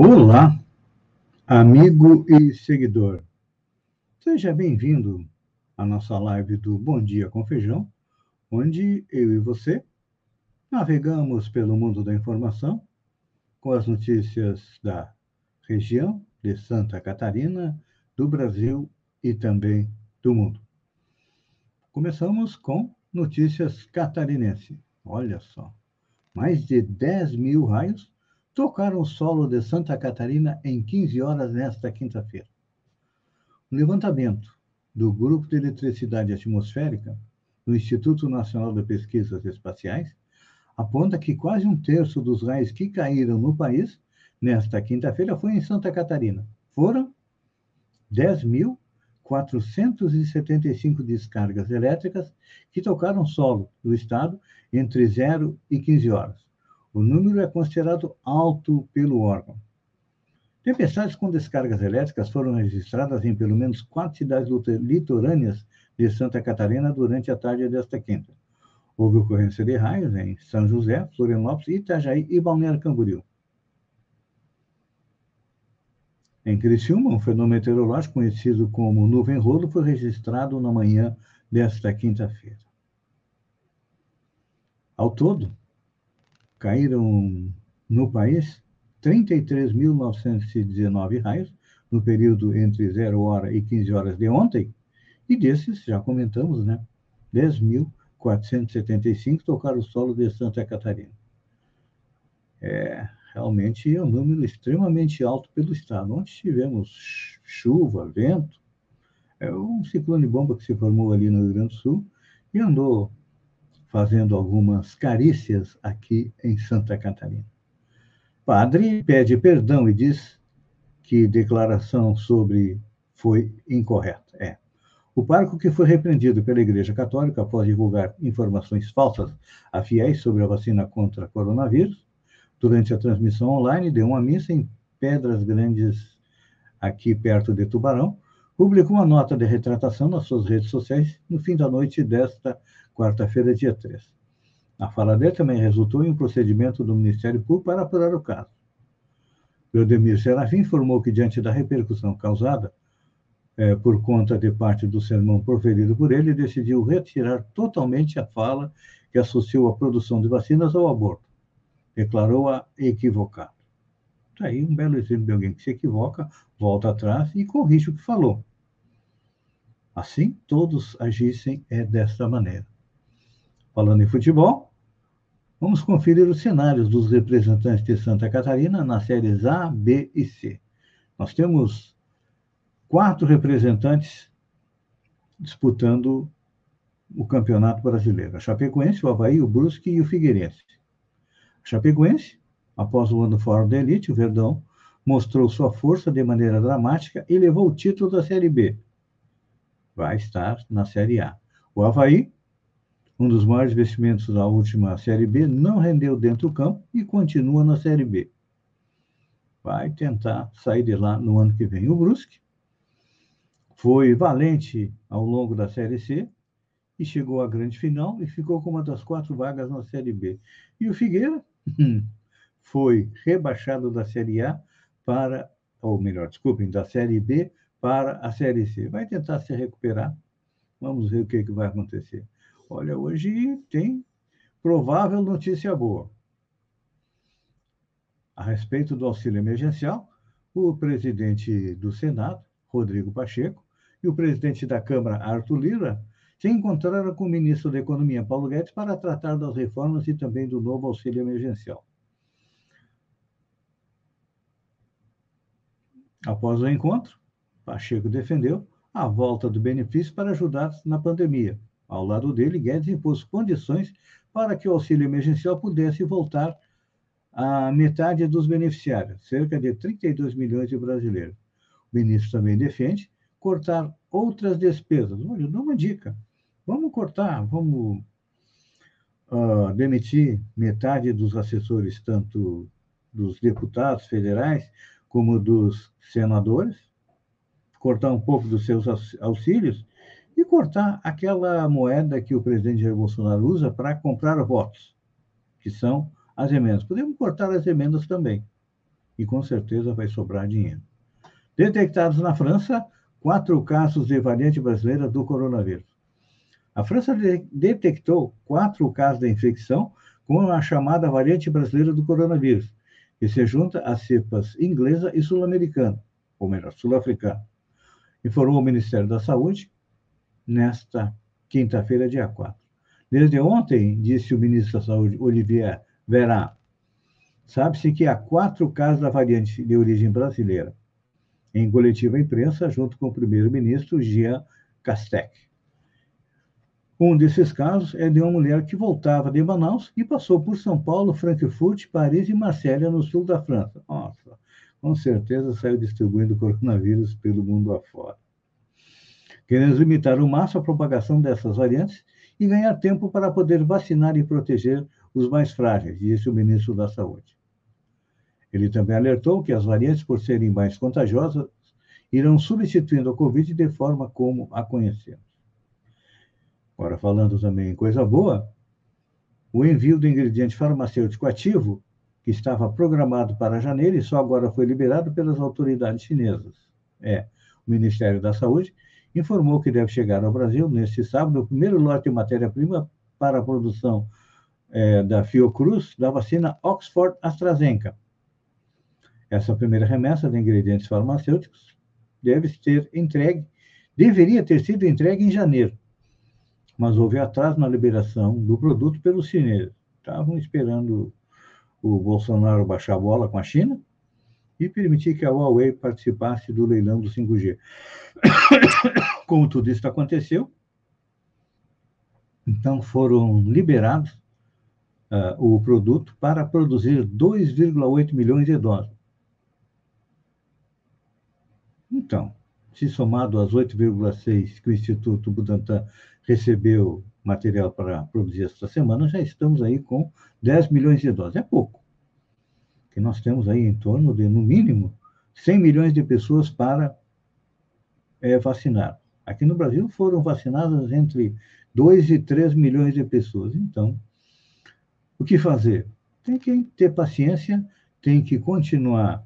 Olá, amigo e seguidor. Seja bem-vindo à nossa live do Bom Dia com Feijão, onde eu e você navegamos pelo mundo da informação com as notícias da região de Santa Catarina, do Brasil e também do mundo. Começamos com notícias catarinenses. Olha só, mais de 10 mil raios tocaram o solo de Santa Catarina em 15 horas nesta quinta-feira. O levantamento do Grupo de Eletricidade Atmosférica do Instituto Nacional de Pesquisas Espaciais aponta que quase um terço dos raios que caíram no país nesta quinta-feira foi em Santa Catarina. Foram 10.475 descargas elétricas que tocaram solo do estado entre 0 e 15 horas. O número é considerado alto pelo órgão. Tempestades com descargas elétricas foram registradas em pelo menos quatro cidades litorâneas de Santa Catarina durante a tarde desta quinta. Houve ocorrência de raios em São José, Florianópolis, Itajaí e Balneário Camboriú. Em Criciúma, um fenômeno meteorológico conhecido como nuvem-rolo foi registrado na manhã desta quinta-feira. Ao todo, caíram no país 33.919 raios no período entre 0 hora e 15 horas de ontem, e desses, já comentamos, né, 10.475 tocaram o solo de Santa Catarina. É realmente é um número extremamente alto pelo estado. Onde tivemos chuva, vento, é um ciclone bomba que se formou ali no Rio Grande do Sul e andou fazendo algumas carícias aqui em Santa Catarina. Padre pede perdão e diz que declaração sobre foi incorreta. É. O parco que foi repreendido pela Igreja Católica após divulgar informações falsas a fiéis sobre a vacina contra coronavírus, durante a transmissão online, deu uma missa em Pedras Grandes, aqui perto de Tubarão, publicou uma nota de retratação nas suas redes sociais no fim da noite desta quarta-feira, dia 3. A fala dele também resultou em um procedimento do Ministério Público para apurar o caso. Eudemir Serafim informou que, diante da repercussão causada é, por conta de parte do sermão proferido por ele, decidiu retirar totalmente a fala que associou a produção de vacinas ao aborto. Declarou-a equivocado. Está aí um belo exemplo de alguém que se equivoca, volta atrás e corrige o que falou. Assim, todos agissem é desta maneira. Falando em futebol, vamos conferir os cenários dos representantes de Santa Catarina nas séries A, B e C. Nós temos quatro representantes disputando o Campeonato Brasileiro. A Chapecoense, o Havaí, o Brusque e o Figueirense. A Chapecoense, após o ano fora da elite, o Verdão mostrou sua força de maneira dramática e levou o título da Série B. Vai estar na Série A. O Havaí um dos maiores investimentos da última Série B, não rendeu dentro do campo e continua na Série B. Vai tentar sair de lá no ano que vem. O Brusque foi valente ao longo da Série C e chegou à grande final e ficou com uma das quatro vagas na Série B. E o Figueira foi rebaixado da Série A para, ou melhor, desculpem, da Série B para a Série C. Vai tentar se recuperar. Vamos ver o que, que vai acontecer. Olha, hoje tem provável notícia boa. A respeito do auxílio emergencial, o presidente do Senado, Rodrigo Pacheco, e o presidente da Câmara, Arthur Lira, se encontraram com o ministro da Economia, Paulo Guedes, para tratar das reformas e também do novo auxílio emergencial. Após o encontro, Pacheco defendeu a volta do benefício para ajudar na pandemia, ao lado dele, Guedes impôs condições para que o auxílio emergencial pudesse voltar à metade dos beneficiários, cerca de 32 milhões de brasileiros. O ministro também defende cortar outras despesas. Olha, dou uma dica. Vamos cortar, vamos uh, demitir metade dos assessores, tanto dos deputados federais como dos senadores, cortar um pouco dos seus auxílios e cortar aquela moeda que o presidente Jair Bolsonaro usa para comprar votos, que são as emendas. Podemos cortar as emendas também. e com certeza vai sobrar dinheiro. Detectados na França, quatro casos de variante brasileira do coronavírus. A França de detectou quatro casos da infecção com a chamada variante brasileira do coronavírus, que se junta às cepas inglesa e sul-americana, ou melhor, sul-africana. Informou o Ministério da Saúde nesta quinta-feira, dia 4. Desde ontem, disse o ministro da Saúde, Olivier Véran, sabe-se que há quatro casos da variante de origem brasileira. Em coletiva imprensa, junto com o primeiro-ministro Jean Castex. Um desses casos é de uma mulher que voltava de Manaus e passou por São Paulo, Frankfurt, Paris e Marsella, no sul da França. Nossa, com certeza saiu distribuindo coronavírus pelo mundo afora. Queremos limitar o máximo a propagação dessas variantes e ganhar tempo para poder vacinar e proteger os mais frágeis, disse o ministro da Saúde. Ele também alertou que as variantes, por serem mais contagiosas, irão substituindo a Covid de forma como a conhecemos. Agora, falando também em coisa boa, o envio do ingrediente farmacêutico ativo, que estava programado para janeiro e só agora foi liberado pelas autoridades chinesas. É, o Ministério da Saúde informou que deve chegar ao Brasil neste sábado o primeiro lote de matéria-prima para a produção é, da Fiocruz da vacina Oxford AstraZeneca. Essa primeira remessa de ingredientes farmacêuticos deve ter entregue, deveria ter sido entregue em janeiro, mas houve atraso na liberação do produto pelos chineses. Estavam esperando o Bolsonaro baixar a bola com a China e permitir que a Huawei participasse do leilão do 5G. Como tudo isso aconteceu, então foram liberados uh, o produto para produzir 2,8 milhões de doses. Então, se somado às 8,6 que o Instituto Butantan recebeu material para produzir esta semana, já estamos aí com 10 milhões de doses. É pouco. Que nós temos aí em torno de, no mínimo, 100 milhões de pessoas para é, vacinar. Aqui no Brasil foram vacinadas entre 2 e 3 milhões de pessoas. Então, o que fazer? Tem que ter paciência, tem que continuar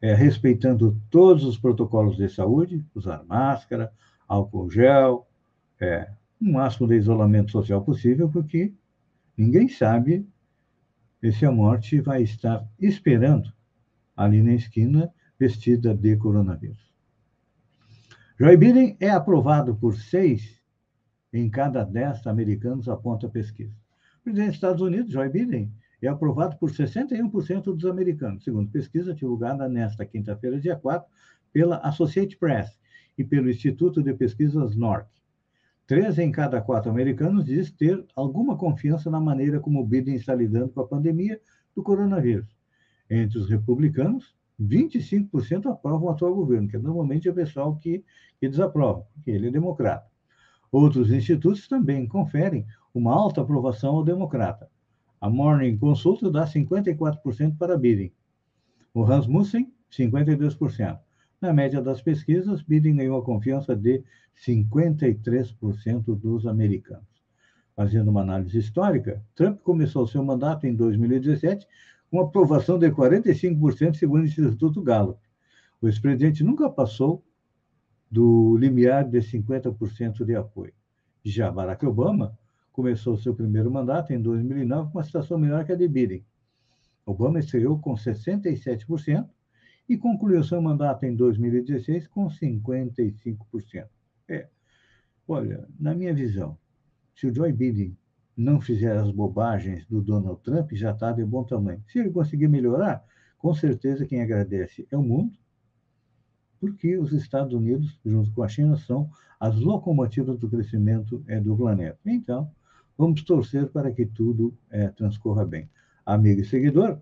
é, respeitando todos os protocolos de saúde, usar máscara, álcool gel, é, o máximo de isolamento social possível, porque ninguém sabe se a morte vai estar esperando ali na esquina, vestida de coronavírus. Joe Biden é aprovado por seis em cada dez americanos, aponta a pesquisa. O presidente dos Estados Unidos, Joe Biden, é aprovado por 61% dos americanos, segundo pesquisa divulgada nesta quinta-feira, dia 4, pela Associated Press e pelo Instituto de Pesquisas NORC. Três em cada quatro americanos diz ter alguma confiança na maneira como Biden está lidando com a pandemia do coronavírus. Entre os republicanos, 25% aprovam o atual governo, que normalmente é o pessoal que, que desaprova, porque ele é democrata. Outros institutos também conferem uma alta aprovação ao democrata. A Morning Consult dá 54% para Biden. O Rasmussen, 52%. Na média das pesquisas, Biden ganhou a confiança de 53% dos americanos. Fazendo uma análise histórica, Trump começou seu mandato em 2017 com aprovação de 45%, segundo o Instituto Gallup. O ex-presidente nunca passou do limiar de 50% de apoio. Já Barack Obama começou seu primeiro mandato em 2009 com uma situação melhor que a de Biden. Obama estreou com 67%, e concluiu seu mandato em 2016 com 55%. É, olha, na minha visão, se o Joe Biden não fizer as bobagens do Donald Trump, já está de bom tamanho. Se ele conseguir melhorar, com certeza quem agradece é o mundo, porque os Estados Unidos, junto com a China, são as locomotivas do crescimento é, do planeta. Então, vamos torcer para que tudo é, transcorra bem. Amigo e seguidor,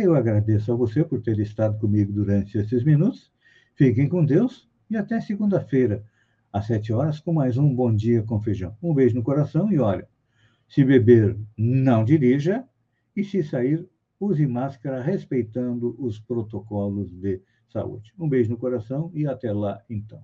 eu agradeço a você por ter estado comigo durante esses minutos. Fiquem com Deus e até segunda-feira, às sete horas, com mais um Bom Dia com Feijão. Um beijo no coração e olha, se beber, não dirija e se sair, use máscara respeitando os protocolos de saúde. Um beijo no coração e até lá, então.